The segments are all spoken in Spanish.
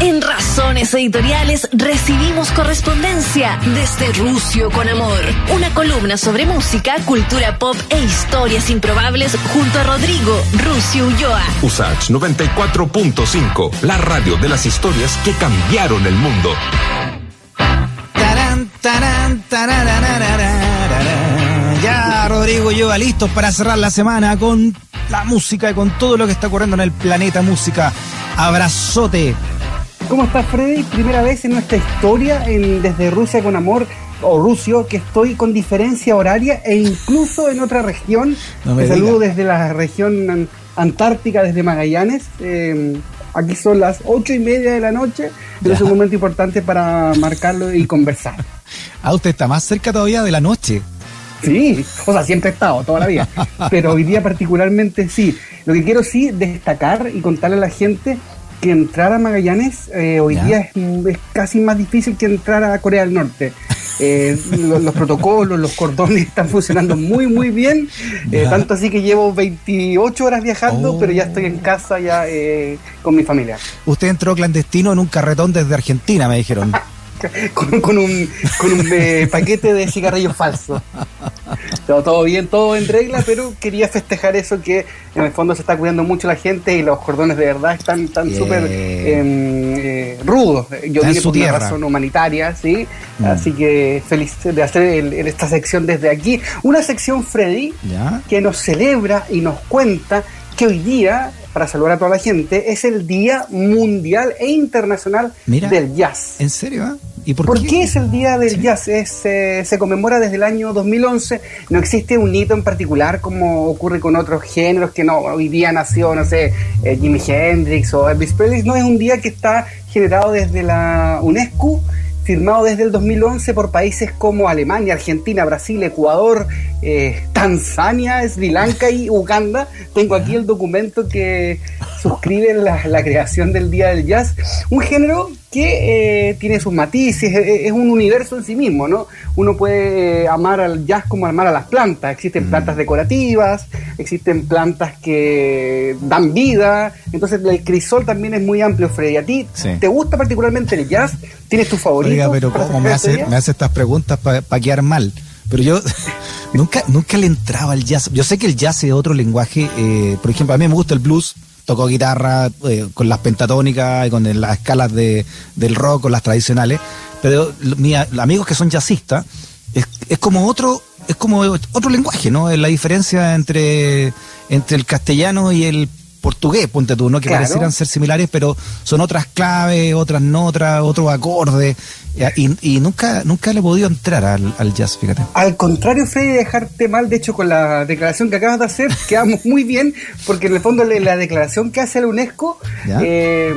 En Razones Editoriales recibimos correspondencia desde Rusio con Amor, una columna sobre música, cultura pop e historias improbables junto a Rodrigo Rusio Ulloa. Usach 94.5, la radio de las historias que cambiaron el mundo. Tarán, tarán, tararararararara. Ya, Rodrigo Ulloa, listos para cerrar la semana con la música y con todo lo que está ocurriendo en el planeta música. Abrazote. ¿Cómo estás, Freddy? Primera vez en nuestra historia en Desde Rusia con Amor o Rusio que estoy con diferencia horaria e incluso en otra región. No me Te saludo digas. desde la región an- antártica, desde Magallanes. Eh, aquí son las ocho y media de la noche, pero es un momento importante para marcarlo y conversar. Ah, usted está más cerca todavía de la noche. Sí, o sea, siempre he estado, toda la vida. Pero hoy día particularmente sí. Lo que quiero sí destacar y contarle a la gente que entrar a Magallanes eh, hoy Ya. día es, es casi más difícil que entrar a Corea del Norte. Eh, lo- los, protocolos, los cordones están funcionando muy, muy bien. Eh, tanto así que llevo 28 horas viajando, Oh. pero ya estoy en casa ya eh, con mi familia. Usted entró clandestino en un carretón desde Argentina, me dijeron. con, con un, con un eh, paquete de cigarrillos falsos. Todo, todo bien, todo en regla, pero quería festejar eso que en el fondo se está cuidando mucho la gente y los cordones de verdad están están Bien. súper em, eh, rudos. Yo su por una tierra. razón humanitaria, sí. Mm. Así que feliz de hacer el- el- esta sección desde aquí. Una sección, Freddy, ¿Ya? que nos celebra y nos cuenta que hoy día, para saludar a toda la gente, es el Día Mundial e Internacional Mira. del Jazz. ¿En serio? ah? ¿Y por, ¿Por, qué? es el Día del Jazz? Es, eh, se conmemora desde el año 2011. No existe un hito en particular como ocurre con otros géneros que no, hoy día nació, no sé, eh, Jimi Hendrix o Elvis Presley. No, es un día que está generado desde la UNESCO, firmado desde el 2011 por países como Alemania, Argentina, Brasil, Ecuador, eh, Tanzania, Sri Lanka y Uganda. Tengo aquí el documento que suscribe la, la creación del Día del Jazz. Un género que eh, tiene sus matices, eh, es un universo en sí mismo, ¿no? Uno puede eh, amar al jazz como amar a las plantas. Existen plantas decorativas, existen plantas que dan vida. Entonces el crisol también es muy amplio, Freddy. ¿A ti Sí. te gusta particularmente el jazz? ¿Tienes tu favorito? Oiga, pero ¿cómo me hace, me hace estas preguntas para quedar mal? Pero yo nunca, nunca le entraba al jazz. Yo sé que el jazz es otro lenguaje. eh, por ejemplo, a mí me gusta el blues. Toco guitarra eh, con las pentatónicas y con las escalas de, del rock, con las tradicionales. Pero mis amigos que son jazzistas, es, es como otro es como otro lenguaje, ¿no? Es la diferencia entre, entre el castellano y el portugués, ponte tú, ¿no? Que Claro. parecieran ser similares, pero son otras claves, otras notas, otros acordes. Y, y nunca, nunca le he podido entrar al, al jazz, fíjate. Al contrario, Freddy, dejarte mal, de hecho, con la declaración que acabas de hacer, quedamos muy bien, porque en el fondo la declaración que hace la UNESCO eh,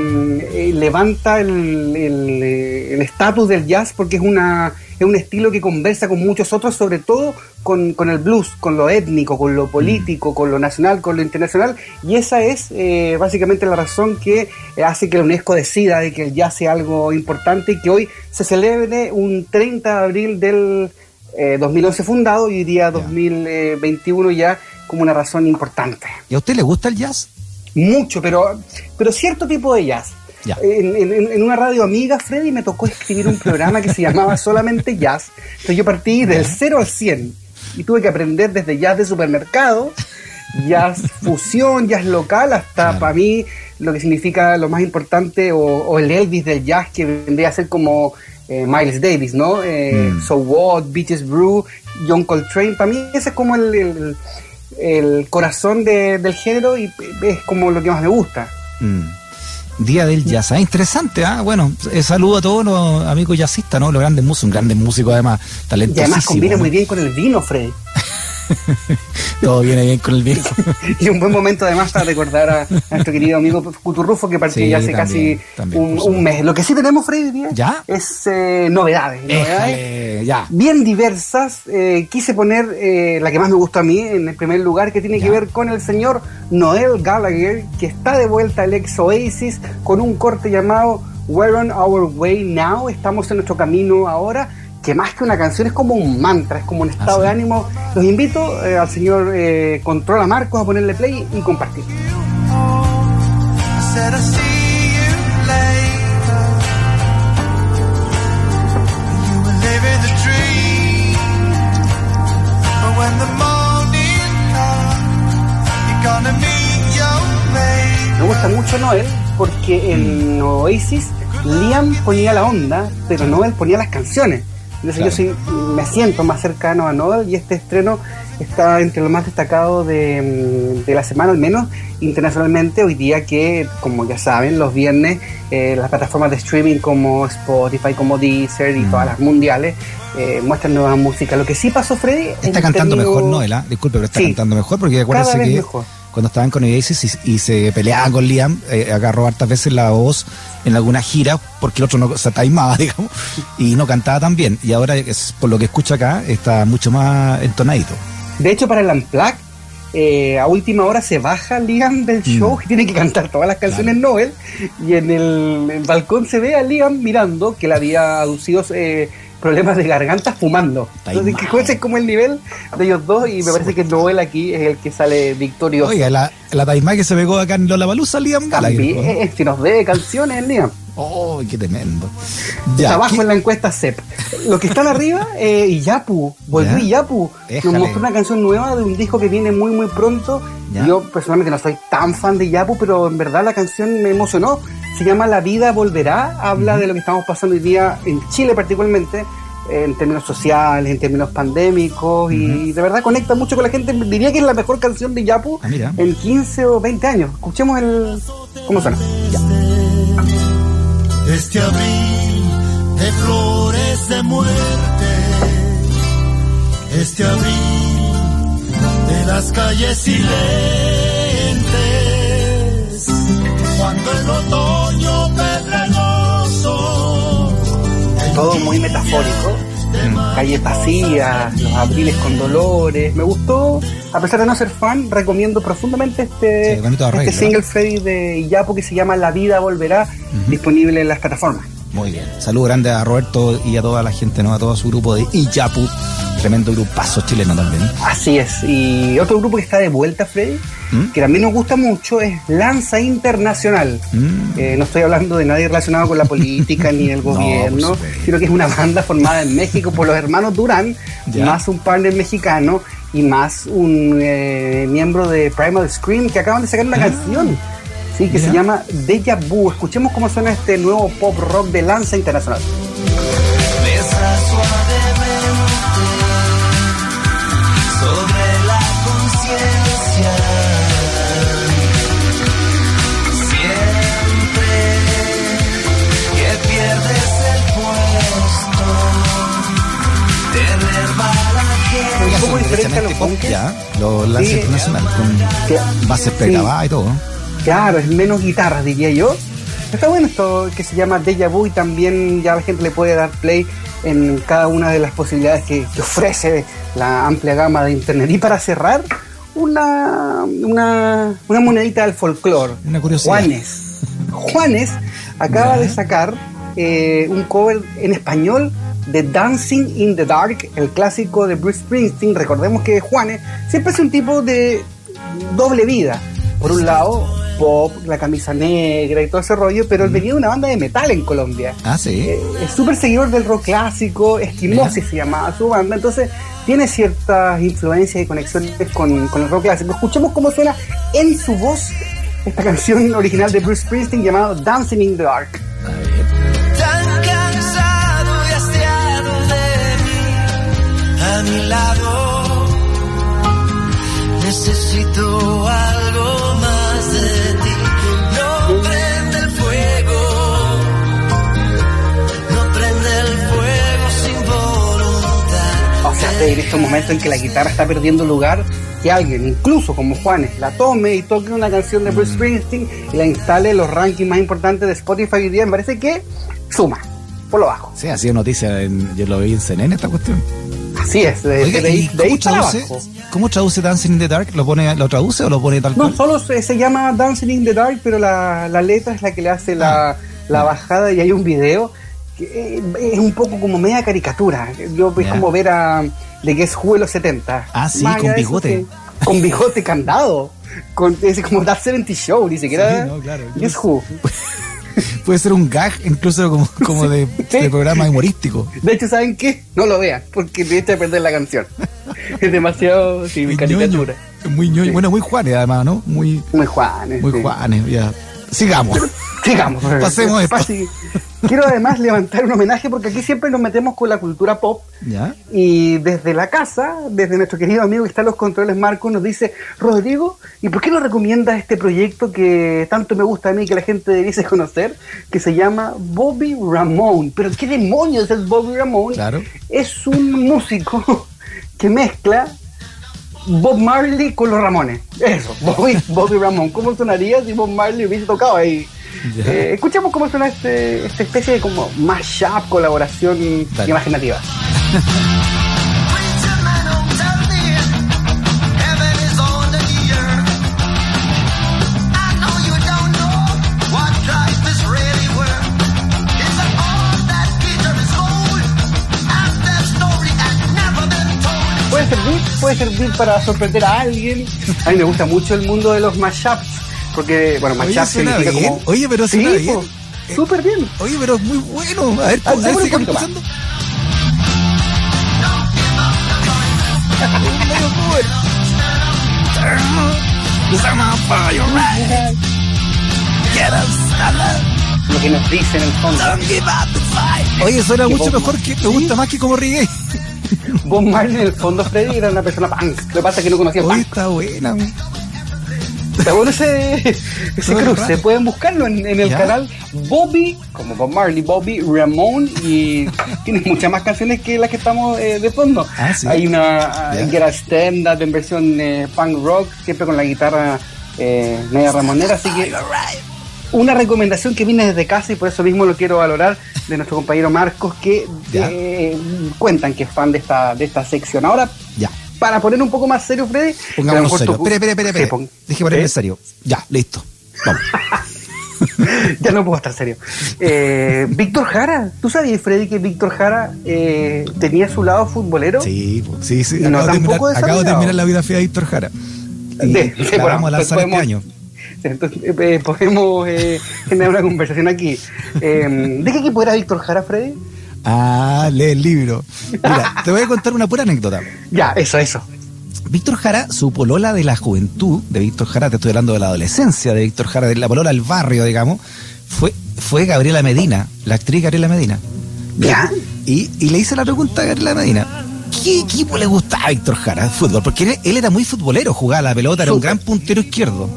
eh, levanta el el, eh, el estatus del jazz, porque es una es un estilo que conversa con muchos otros, sobre todo con, con el blues, con lo étnico, con lo político, con lo nacional, con lo internacional, y esa es eh, básicamente la razón que hace que la UNESCO decida de que el jazz sea algo importante y que hoy se celebre un 30 de abril del eh, 2011 fundado y hoy día 2021 ya como una razón importante. ¿Y a usted le gusta el jazz? Mucho, pero, pero cierto tipo de jazz. Ya. En, en- en una radio amiga, Freddy, me tocó escribir un programa que se llamaba solamente jazz. Entonces yo partí del 0 al 100 y tuve que aprender desde jazz de supermercado, jazz fusión, jazz local, hasta Claro. para mí lo que significa lo más importante, o, o el Elvis del jazz, que vendría a ser como eh, Miles Davis, ¿no? Eh, Mm. So What, Beaches Brew, John Coltrane. Para mí ese es como el, el- el corazón de- del género y es como lo que más me gusta. Mm. Día del jazz. Ah, interesante, ¿ah? Bueno, eh, saludo a todos los amigos jazzistas, ¿no? Los grandes músicos, un grandes músicos además, Y talentosísimos. además combina ¿no? muy bien con el vino, Freddy. Todo viene bien con el vino. Y un buen momento además para recordar a, a nuestro querido amigo Cuturrufo que partió Sí, ya hace también, casi también, un, un mes. Lo que sí tenemos, Freddy, día ¿Ya? es eh, novedades. novedades Éjale, ya. bien diversas. Eh, quise poner eh, la que más me gustó a mí en el primer lugar, que tiene Ya. que ver con el señor Noel Gallagher, que está de vuelta al ex Oasis con un corte llamado We're on Our Way Now. Estamos en nuestro camino ahora que más que una canción es como un mantra, es como un estado de ánimo. Los invito eh, al señor eh, Controla Marcos a ponerle play y compartir. Me gusta mucho Noel porque en mm. Oasis Liam ponía la onda, pero Noel ponía las canciones. Entonces yo sí me siento más cercano a Noel y este estreno está entre lo más destacado de, de, la semana, al menos internacionalmente. Hoy día que, como ya saben, los viernes eh, las plataformas de streaming como Spotify, como Deezer y todas las mundiales eh, muestran nueva música. Lo que sí pasó, Freddy... Está cantando mejor Noel, ¿ah? disculpe, pero está cantando mejor porque acuérdense que... Mejor cuando estaban con Oasis y, se peleaban con Liam, eh, agarró hartas veces la voz en alguna gira porque el otro no se taimaba, digamos, y no cantaba tan bien. Y ahora, por lo que escucho acá, está mucho más entonadito. De hecho, para el Unplugged, eh, a última hora se baja Liam del mm. show y tiene que cantar todas las canciones Noel y en el, balcón se ve a Liam mirando que le había aducido eh, problemas de garganta fumando. Entonces, que ese es como el nivel de ellos dos y me parece que Noel aquí es el que sale victorioso. Oiga, la, la taimá que se pegó acá en Lola Balusa, Liam Gallagher. si nos dé canciones, Liam. ¡Oh, qué tremendo! Ya, abajo en la encuesta CEP. Los que están arriba, eh, Iyapu, volvió Iyapu, nos mostró una canción nueva de un disco que viene muy, muy pronto. Yo personalmente no soy tan fan de Iyapu, pero en verdad la canción me emocionó. Se llama La vida volverá, habla de lo que estamos pasando hoy día en Chile particularmente, en términos sociales, en términos pandémicos, y de verdad conecta mucho con la gente. Diría que es la mejor canción de Yapu ah, en 15 o 20 años. Escuchemos el cómo suena. Este abril de flores de muerte, este abril de las calles silentes, cuando el otoño Todo muy metafórico. Calles vacías, los abriles con dolores. Me gustó, a pesar de no ser fan, recomiendo profundamente este, este single Freddy de Yapo que se llama La vida volverá, disponible en las plataformas. Muy bien. Salud grande a Roberto y a toda la gente, ¿no? A todo su grupo de Iyapu. Tremendo grupazo chileno también. Así es. Y otro grupo que está de vuelta, Freddy, ¿Mm? que también nos gusta mucho, es Lanza Internacional. ¿Mm? Eh, no estoy hablando de nadie relacionado con la política ni el gobierno, sino que es una banda formada en México por los hermanos Durán, más un partner mexicano y más un eh, miembro de Primal Scream que acaban de sacar una ah. canción Sí, que se llama Deja Vu. Escuchemos cómo suena este nuevo pop rock de Lanza Internacional. sobre la conciencia. Siempre que pierdes el puesto, tener mala ¿Cómo diferencia los pop? Ya, los Lanza Internacional, con bases pregrabadas y todo. Claro, es menos guitarras, diría yo. Está bueno esto que se llama Deja Vu y también ya la gente le puede dar play en cada una de las posibilidades que, ofrece la amplia gama de Internet. Y para cerrar, una, una, monedita del folclore. Una curiosidad. Juanes. Juanes acaba de sacar eh, un cover en español de Dancing in the Dark, el clásico de Bruce Springsteen. Recordemos que Juanes siempre es un tipo de doble vida. Por un lado, pop, la camisa negra y todo ese rollo, pero él venía de una banda de metal en Colombia. Ah, sí. Eh, es súper seguidor del rock clásico, Esquimosis se llamaba su banda, entonces tiene ciertas influencias y conexiones con, con el rock clásico. Escuchemos cómo suena en su voz esta canción original de Bruce Springsteen llamada Dancing in the Dark. Tan cansado y hastiado de mí, a mi lado, necesito algo en estos momentos en que la guitarra está perdiendo lugar, que alguien, incluso como Juanes, la tome y toque una canción de Bruce mm. Springsteen y la instale en los rankings más importantes de Spotify hoy día, me parece que suma, por lo bajo. Sí, ha sido noticia, en, yo lo vi en CNN esta cuestión. Así es, de, ahí, ¿cómo, traduce, ¿Cómo traduce Dancing in the Dark? ¿Lo, pone, ¿Lo traduce o lo pone tal cual? No, solo se, llama Dancing in the Dark, pero la, letra es la que le hace la, ah. la bajada y hay un video que es un poco como media caricatura. Yo es como ver a de que es Who de los 70. Ah, sí, con bigote. con bigote candado. Con, es como That 70 Show, ni siquiera. Sí, no, claro. es Who. Puede ser un gag incluso como, como de, programa humorístico. De hecho, ¿saben qué? No lo vean, porque te echa a perder la canción. es demasiado sí, muy caricatura. Muy ñoño. Bueno, muy Juanes además, ¿no? Muy, muy Juanes. Muy Juanes, ya. Sigamos. Sigamos. Pasemos esto. Quiero además levantar un homenaje porque aquí siempre nos metemos con la cultura pop ¿Ya? y desde la casa, desde nuestro querido amigo que está en los controles, Marco, nos dice, Rodrigo, ¿y por qué no recomiendas este proyecto que tanto me gusta a mí que la gente debiese conocer, que se llama Bobby Ramón? Pero ¿qué demonios es Bobby Ramón? Claro. Es un músico que mezcla Bob Marley con los Ramones. Eso, Bobby, Bobby Ramón. ¿Cómo sonaría si Bob Marley hubiese tocado ahí? Eh, escuchemos cómo suena este, esta especie de como mashup, colaboración Dale. imaginativa. Puede servir para sorprender a alguien. A mí me gusta mucho el mundo de los mashups, porque, bueno, suena significa bien. como... Oye, pero sí, suena bien. po, súper bien. Oye, pero es muy bueno. A ver, a ver, sigamos escuchando. Lo que nos dice en el fondo. Oye, suena mucho mejor que me gusta más que como reggae. Bob Marley en el fondo, Freddy, era una persona punk. Lo que pasa es que no conocía Oye, punk. está buena. Está bueno ese, cruce. Pueden buscarlo en, en el Ya. canal Bobby, como Bob Marley, Bobby Ramón, y tiene muchas más canciones que las que estamos eh, de fondo. Ah, sí. Hay una Ya. que era stand up en versión eh, punk rock, siempre con la guitarra eh, media ramonera, así que una recomendación que viene desde casa y por eso mismo lo quiero valorar de nuestro compañero Marcos que eh, cuentan que es fan de esta, de esta sección. Ahora, Ya. Para poner un poco más serio, Freddy, Pongámonos serio. Espera, espera, espera. Espera. pon- Deje ponerme ¿Eh? serio. Ya, listo. Vamos. ya no puedo estar serio. Eh, Víctor Jara, ¿tú sabías, Freddy, que Víctor Jara eh, tenía su lado futbolero? Sí, sí, sí. No, Acabo, de terminar, acabo de terminar la vida fea de Víctor Jara. Y la bueno, vamos a lanzar este podemos- año. Entonces, eh, podemos eh, generar una conversación aquí. Eh, ¿De qué equipo era Víctor Jara, Freddy? Ah, lee el libro. Mira, te voy a contar una pura anécdota. Ya, eso, eso. Víctor Jara, su polola de la juventud de Víctor Jara, te estoy hablando de la adolescencia de Víctor Jara, de la polola del barrio, digamos, fue, fue Gabriela Medina, la actriz Gabriela Medina. Ya. Y, y le hice la pregunta a Gabriela Medina. ¿Qué equipo le gustaba a Víctor Jara de fútbol? Porque él, él era muy futbolero, jugaba la pelota, era un gran puntero izquierdo.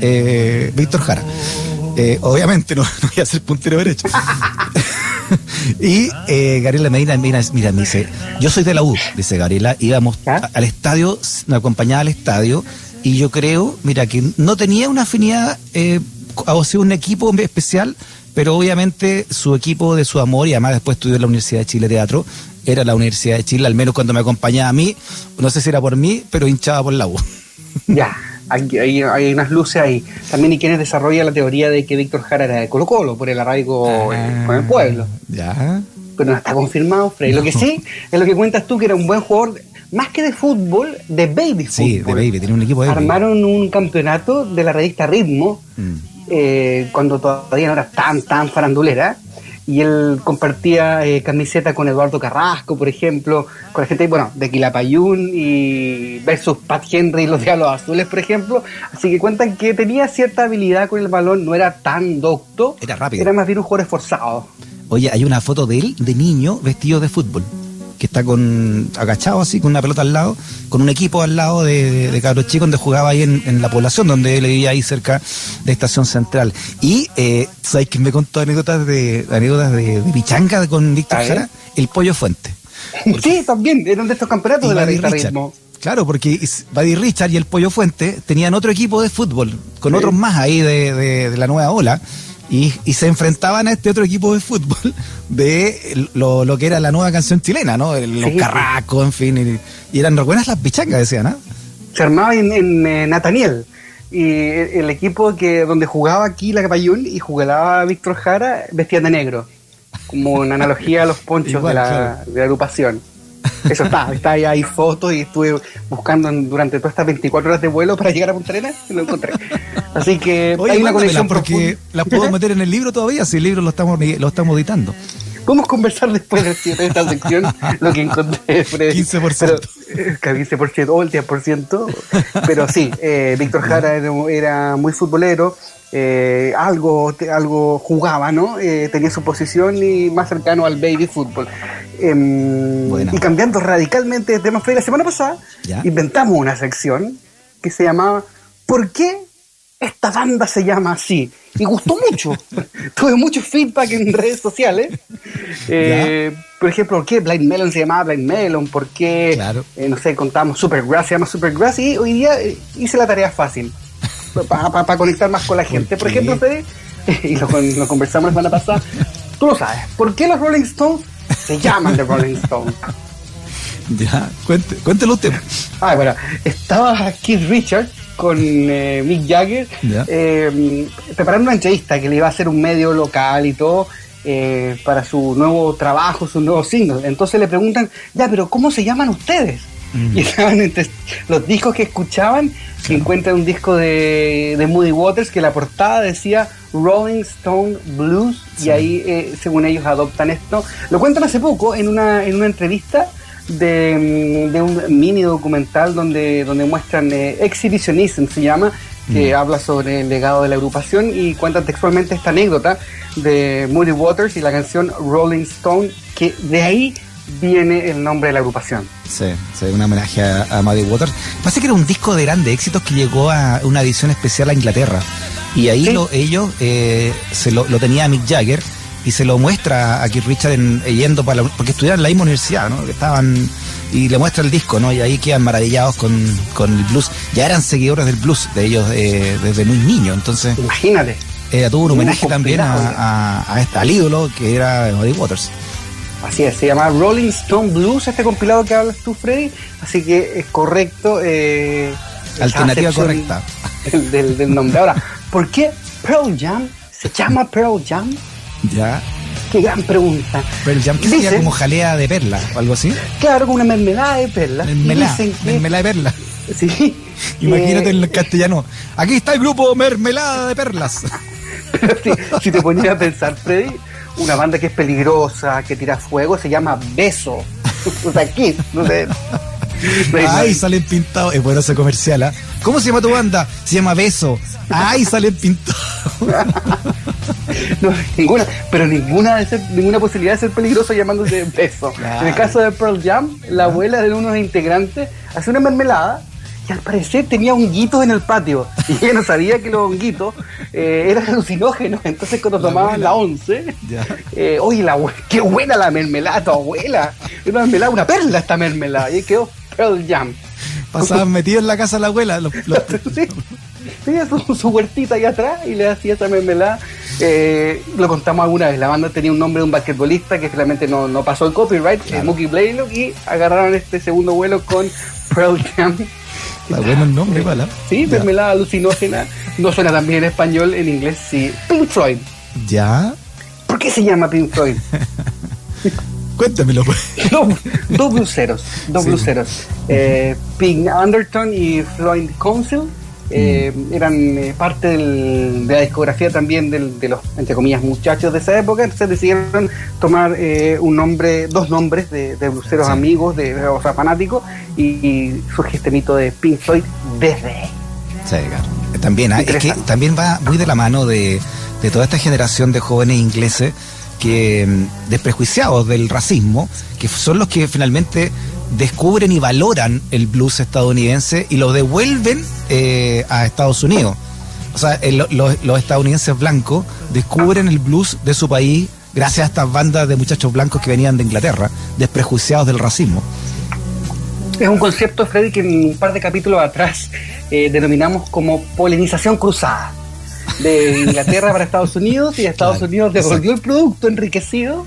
eh, Víctor Jara. Eh, obviamente no, no voy a ser puntero derecho. y eh, Gabriela Medina, mira, mira, me dice, yo soy de la U, dice Gabriela, íbamos al estadio, me acompañaba al estadio, y yo creo, mira, que no tenía una afinidad eh, o sea, un equipo especial, pero obviamente su equipo de su amor, y además después estudió en la Universidad de Chile Teatro, era la Universidad de Chile, al menos cuando me acompañaba a mí, no sé si era por mí, pero hinchaba por la U. Ya, hay, hay, hay unas luces ahí. También hay quienes desarrollan la teoría de que Víctor Jara era de Colo Colo por el arraigo con el pueblo. Ya. Pero no está confirmado, Freddy. Lo que sí es lo que cuentas tú, que era un buen jugador, más que de fútbol, de baby Sí, de fútbol. baby, tenía un equipo de baby. Armaron un campeonato de la revista Ritmo, Mm. eh, cuando todavía no era tan, tan farandulera. Y él compartía eh, camiseta con Eduardo Carrasco, por ejemplo, con la gente, bueno, de Quilapayún y versus Pat Henry y los Diablos Azules, por ejemplo. Así que cuentan que tenía cierta habilidad con el balón, no era tan docto. Era rápido. Era más bien un jugador esforzado. Oye, hay una foto de él, de niño, vestido de fútbol, que está con agachado así, con una pelota al lado, con un equipo al lado de, de, de cabros chicos donde jugaba ahí en, en la población, donde él vivía ahí cerca de Estación Central. Y, eh, ¿sabes quién me contó anécdotas de anécdotas de, de pichanga con Víctor. Jara? El Pollo Fuente. Sí, también, eran de estos campeonatos de la revista. Ritmo. Claro, porque Buddy Richard y el Pollo Fuente tenían otro equipo de fútbol, con Sí. otros más ahí de, de- de la nueva ola, y, y se enfrentaban a este otro equipo de fútbol de lo, lo que era la nueva canción chilena, ¿no? Los Sí. carracos, en fin, y, y eran buenas las pichangas, decían, ¿ah? se armaba en, en, eh, Nataniel. Y el, el equipo que donde jugaba aquí la Capayún y jugaba Víctor Jara vestían de negro. Como una analogía a los ponchos Igual, de, la, claro. de la agrupación. Eso está, está ahí, hay fotos y estuve buscando en- durante todas estas 24 horas de vuelo para llegar a Punta Arenas y lo encontré. Así que Oye, hay una conexión porque profunda. las puedo meter en el libro todavía, si el libro lo estamos, lo estamos editando. Podemos conversar después de esta sección lo que encontré, Freddy. 15%. Pero Eh, que el 15% o el 10%, pero sí, eh, Víctor Jara era, era muy futbolero, eh, algo, algo jugaba, ¿no? Eh, tenía su posición y más cercano al baby fútbol. Buena. y cambiando radicalmente de tema, la semana pasada Ya. inventamos una sección que se llamaba ¿Por qué esta banda se llama así? Y gustó mucho. Tuve mucho feedback en redes sociales. Eh, por ejemplo, ¿por qué Blind Melon se llamaba Blind Melon? ¿Por qué, Claro. eh, no sé, contamos Supergrass se llama Supergrass? Y hoy día eh, hice la tarea fácil para conectar más con la gente. Por qué? ejemplo, Fede, y lo, lo conversamos la semana pasada, tú lo sabes, ¿por qué los Rolling Stones se llaman The Rolling Stones? Ya, cuente, cuéntelo usted. Ah, bueno, estaba Keith Richards con eh, Mick Jagger eh, preparando una entrevista que le iba a hacer un medio local y todo eh, para su nuevo trabajo, su nuevo single. Entonces le preguntan, ya, pero ¿cómo se llaman ustedes? Y estaban entre los discos que escuchaban, se encuentra un disco de, de Moody Waters que la portada decía Rolling Stone Blues y ahí, eh, según ellos, adoptan esto. Lo cuentan hace poco en una, en una entrevista de, mm, de un mini documental donde, donde muestran eh, Exhibitionism, se llama, que habla sobre el legado de la agrupación y cuentan textualmente esta anécdota de Moody Waters y la canción Rolling Stone, que de ahí viene el nombre de la agrupación. Sí, sí, un homenaje a, a Muddy Waters. Pasa que era un disco de grandes éxitos que llegó a una edición especial a Inglaterra. Y ahí Sí. lo- ellos eh, se lo, lo tenía Mick Jagger y se lo muestra a Keith Richard en, yendo para la- porque estudiaban en la misma universidad, ¿no? Que estaban y le muestra el disco, ¿no? Y ahí quedan maravillados con, con el blues. Ya eran seguidores del blues de ellos eh, desde muy niños, entonces Imagínate. eh, tuvo un homenaje también a, a, a este, al ídolo que era Muddy Waters. Así es, se llama Rolling Stone Blues, este compilado que hablas tú, Freddy. Así que es correcto. Eh, Alternativa correcta. Del, del- del nombre. Ahora, ¿por qué Pearl Jam se llama Pearl Jam? Ya. Qué gran pregunta. Pearl Jam, que sería como jalea de perla o algo así. Claro, con una mermelada de perlas. Y Mermelada, dicen que- mermelada de perla. Sí. Imagínate Eh, en castellano. Aquí está el grupo Mermelada de Perlas. si, si te ponías a pensar, Freddy, una banda que es peligrosa, que tira fuego, se llama Beso. o sea, Kiss, no sé. Ay, salen pintados. Es bueno ese comercial, ¿ah? ¿Cómo se llama tu banda? Se llama Beso. Ay, salen pintados. no, ninguna, pero ninguna, de ser- ninguna posibilidad de ser peligroso llamándose Beso. Claro. En el caso de Pearl Jam, la abuela de uno de los integrantes hace una mermelada y al parecer tenía honguitos en el patio. Y ella no sabía que los honguitos eh, eran alucinógenos. Entonces cuando La tomaban abuela. la once, eh, oye, la qué buena la mermelada, tu abuela. Una mermelada, una perla esta mermelada. Y ahí quedó Pearl Jam. Pasaban metidos en la casa de la abuela. los- los- Sí. Tenía su, su huertita ahí atrás y le hacía esa mermelada. Eh, lo contamos alguna vez. La banda tenía un nombre de un basquetbolista que finalmente no, no pasó el copyright, eh, Mookie Blaylock, y agarraron este segundo vuelo con Pearl Jam. Está bueno el nombre, ¿ah? Sí, mermelada alucinógena. No suena tan bien en español, en inglés sí. Pink Floyd. Ya. ¿Por qué se llama Pink Floyd? Cuéntamelo, pues. dos, dos bluseros, dos Sí. bluseros. Eh, Pink Underton y Floyd Council eh, eran eh, parte del- de la discografía también del- de los, entre comillas, muchachos de esa época. Entonces decidieron tomar eh, un nombre, dos nombres de, de bluseros Sí. amigos, de, o sea, fanáticos, y, y surge este mito de Pink Floyd desde. Sí, claro. También, ah, es que también va muy de la mano de, de toda esta generación de jóvenes ingleses que mm, desprejuiciados del racismo, que son los que finalmente descubren y valoran el blues estadounidense y lo devuelven eh, a Estados Unidos. O sea, el- los, los estadounidenses blancos descubren el blues de su país gracias a estas bandas de muchachos blancos que venían de Inglaterra, desprejuiciados del racismo. Es un concepto, Freddy, que en un par de capítulos atrás eh, denominamos como polinización cruzada. De Inglaterra para Estados Unidos y Estados Claro, Unidos devolvió el producto enriquecido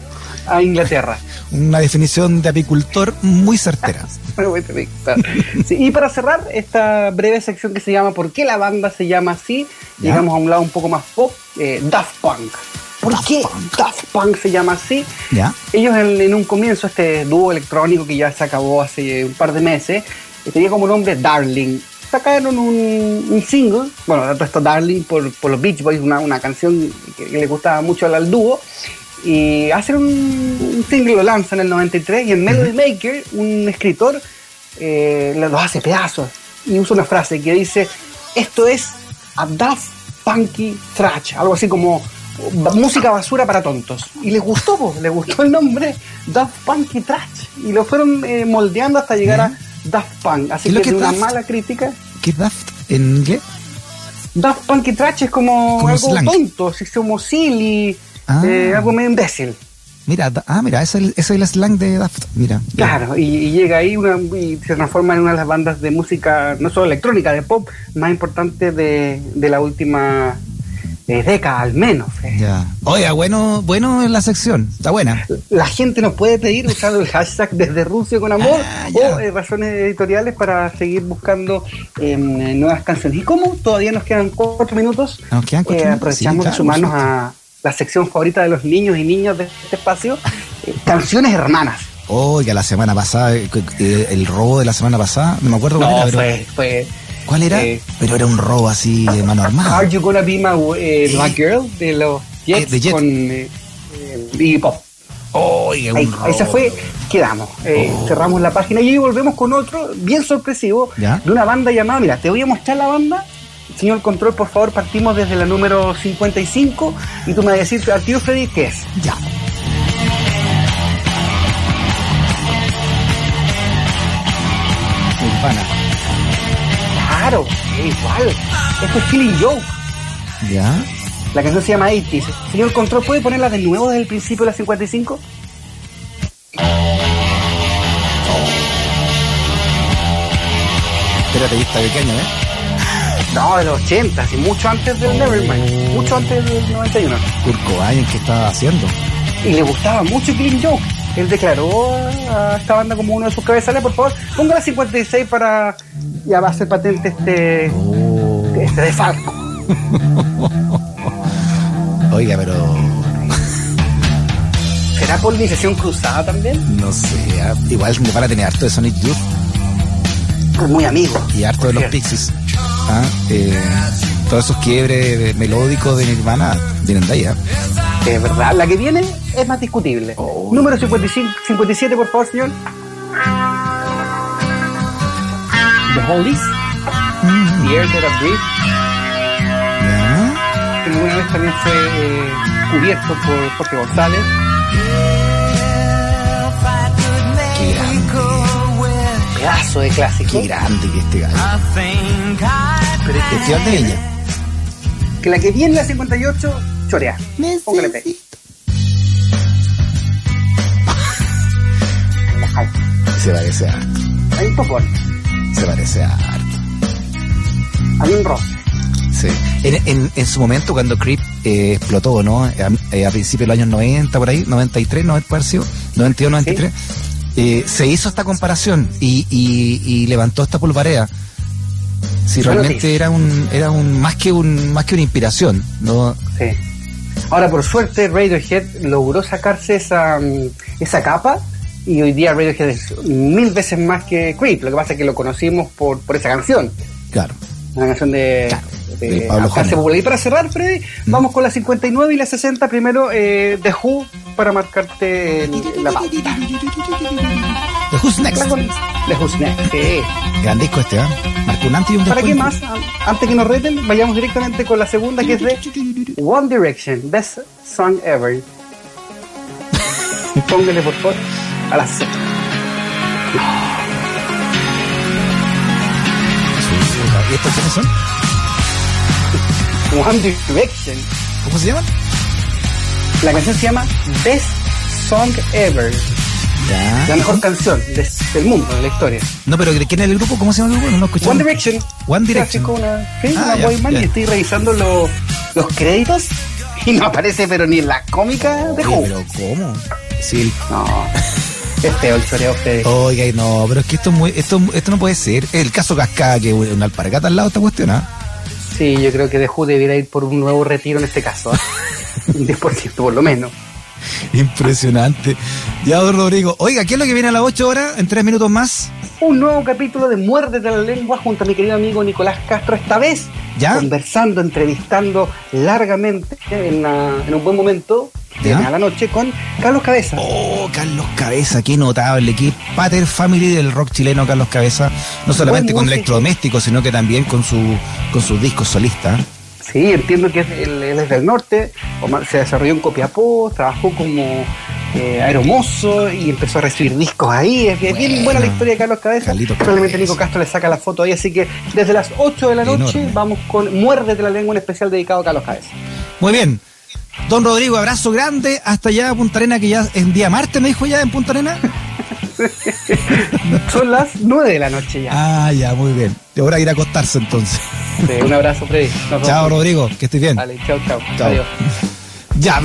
a Inglaterra. Una definición de apicultor muy certera. Sí, y para cerrar esta breve sección que se llama ¿Por qué la banda se llama así? Ya. Llegamos a un lado un poco más pop, eh, Daft Punk. ¿Por Daft qué Punk. Daft Punk se llama así? ¿Ya? Ellos en, en un comienzo, este dúo electrónico que ya se acabó hace un par de meses, tenía como nombre Darling. Sacaron un, un single, bueno, esto Darling por, por los Beach Boys, una, una canción que, que le gustaba mucho al dúo. Y hacen un, single, lo lanzan en el 93 y en Melody Maker, un escritor, eh, los hace pedazos. Y usa una frase que dice, esto es a Daft Punky Trash, algo así como música basura para tontos. Y les gustó, po, les gustó el nombre Daft Punky Trash. Y lo fueron eh, moldeando hasta llegar a Daft Punk. Así ¿Y que que de una Daft? mala crítica. ¿Qué Daft en inglés? Daft Punky Trash es como, Como algo slang. tonto, así como silly, Ah. eh, algo medio imbécil. Mira, ah, mira, ese es el, slang de Daft. Mira. Claro, y, y llega ahí una, y se transforma en una de las bandas de música, no solo electrónica, de pop, más importantes de, de la última eh, década, al menos. eh. Ya. Oiga, bueno, bueno en la sección. Está buena. La gente nos puede pedir usando el hashtag desde Rusia con amor Ah, o eh, razones editoriales para seguir buscando eh, nuevas canciones. ¿Y cómo? Todavía nos quedan cuatro minutos. Nos quedan cuatro minutos, aprovechamos sí, de claro, sumarnos por a la sección favorita de los niños y niñas de este espacio, eh, canciones hermanas. Oiga, la semana pasada, eh, eh, el robo de la semana pasada, no me acuerdo cuál era, No, pero. fue, fue ¿Cuál era? eh, pero era un robo así de mano armada. Are You Gonna Be My My Girl de los Jets, de Jets. con Iggy Pop. Oiga, Ahí, un robo. ahí se fue, quedamos. Eh, Cerramos la página y hoy volvemos con otro bien sorpresivo ¿Ya? de una banda llamada. Mira, te voy a mostrar la banda. Señor Control, por favor, partimos desde la número 55 y tú me vas a decir al tío Freddy qué es. Ya. Nirvana. Claro, es igual. Esto es Killing Joke. Ya. La canción se llama 80s. Señor Control, ¿puede ponerla de nuevo desde el principio de la 55? Espérate, ahí está pequeño, ¿eh? No, de los 80, y mucho antes del Nevermind, mucho antes del 91. Kurt Cobain, ¿qué estaba haciendo? Y le gustaba mucho Killing Joke. Él declaró a esta banda como uno de sus cabezales. Por favor, ponga la 56 para. Ya va a ser patente este. Oh. Este de Falco. Oiga, pero. ¿Será polinización cruzada también? No sé, ah, igual van a tener harto de Sonic Youth muy amigo. y harto de los Cierto. Pixies. Ah, eh, todos esos quiebres melódicos de Nirvana vienen de ahí, ¿ah? Es verdad. La que viene es más discutible. Oh. Número 55, 57, por favor, señor. The Hollies. The Air That I Breathe. ¿Ya? que alguna vez también fue eh, cubierto por Jorge González. Qué grande, Pedazo de clásico. qué grande que este gallo. Festival de ella. Que la que viene la 58, chorea. Póngale play. Se parece a harto, Hay un poco, se parece a harto. hay un roce. Sí. En, en, en su momento, cuando Creep eh, explotó, ¿no? A, eh, a principios de los años 90, por ahí, 93, 90 puede haber sido, 92, 93, eh, se hizo esta comparación y, y, y levantó esta polvareda. Si realmente era un, era un, más que un, más que una inspiración, ¿no? Sí. Ahora, por suerte, Radiohead logró sacarse esa, mm, esa capa y hoy día Radiohead es mil veces más que Creep. Lo que pasa es que lo conocimos por, por esa canción. Claro. Una canción de, Claro, de, de Pablo alcance Honor. popular. Y para cerrar, Freddy, vamos con la 59 y la 60. Primero, eh, The Who, para marcarte el- la pauta. The Who's Next. The Who's Next, sí. Gran disco este, ¿ah? Marcó un antes y un ¿Para qué más? An- Antes que nos reten, vayamos directamente con la segunda, que es de One Direction, Best Song Ever. Póngale, por favor, a la 60. ¿Y estos quiénes son? One Direction. ¿Cómo se llaman? La canción se llama Best Song Ever. La mejor canción de- del mundo, de la historia. No, pero ¿quién es el grupo? ¿Cómo se llama el grupo? No escuché. One Direction. One Direction. Clásico, una, sí, Ah, una ya, boy band, ya. y estoy revisando lo- los créditos y no aparece, pero ni en la cómica de Who. pero ¿cómo? Sí. No. Es feo el choreo ustedes. Oiga, no, pero es que esto es muy, esto, esto no puede ser. El caso Cascada, que una alpargata al lado está cuestionada. Sí, yo creo que The Who debiera ir por un nuevo retiro en este caso. ¿ah? un 10% por lo menos. Impresionante. Ya, don Rodrigo. Oiga, ¿qué es lo que viene a las 8 horas? En 3 minutos más. Un nuevo capítulo de Muérdete la lengua junto a mi querido amigo Nicolás Castro, esta vez ¿Ya? conversando, entrevistando largamente en, en un buen momento ¿Ya? a la noche, con Carlos Cabeza. Oh, Carlos Cabeza, qué notable, qué pater family del rock chileno Carlos Cabeza, no solamente Buen con electrodomésticos, sino que también con su con sus discos solistas. Sí, entiendo que es- él, él es del norte, Omar se desarrolló en Copiapó, trabajó como eh, aeromozo y empezó a recibir discos ahí. Es bien, Bueno. buena la historia de Carlos Cabeza. Probablemente. Nico Castro le saca la foto ahí, así que desde las 8 de la noche Enorme. vamos con Muérdete la lengua, un especial dedicado a Carlos Cabeza. Muy bien. Don Rodrigo, abrazo grande hasta allá a Punta Arena, que ya es día martes, me dijo ya en Punta Arena. Son las 9 de la noche ya. Ah, ya, muy bien. De hora ir a acostarse entonces. Sí, un abrazo, Freddy. Nos. Chao, Rodrigo, que estés bien. Vale, chao, chao. Chao. Adiós. Ya,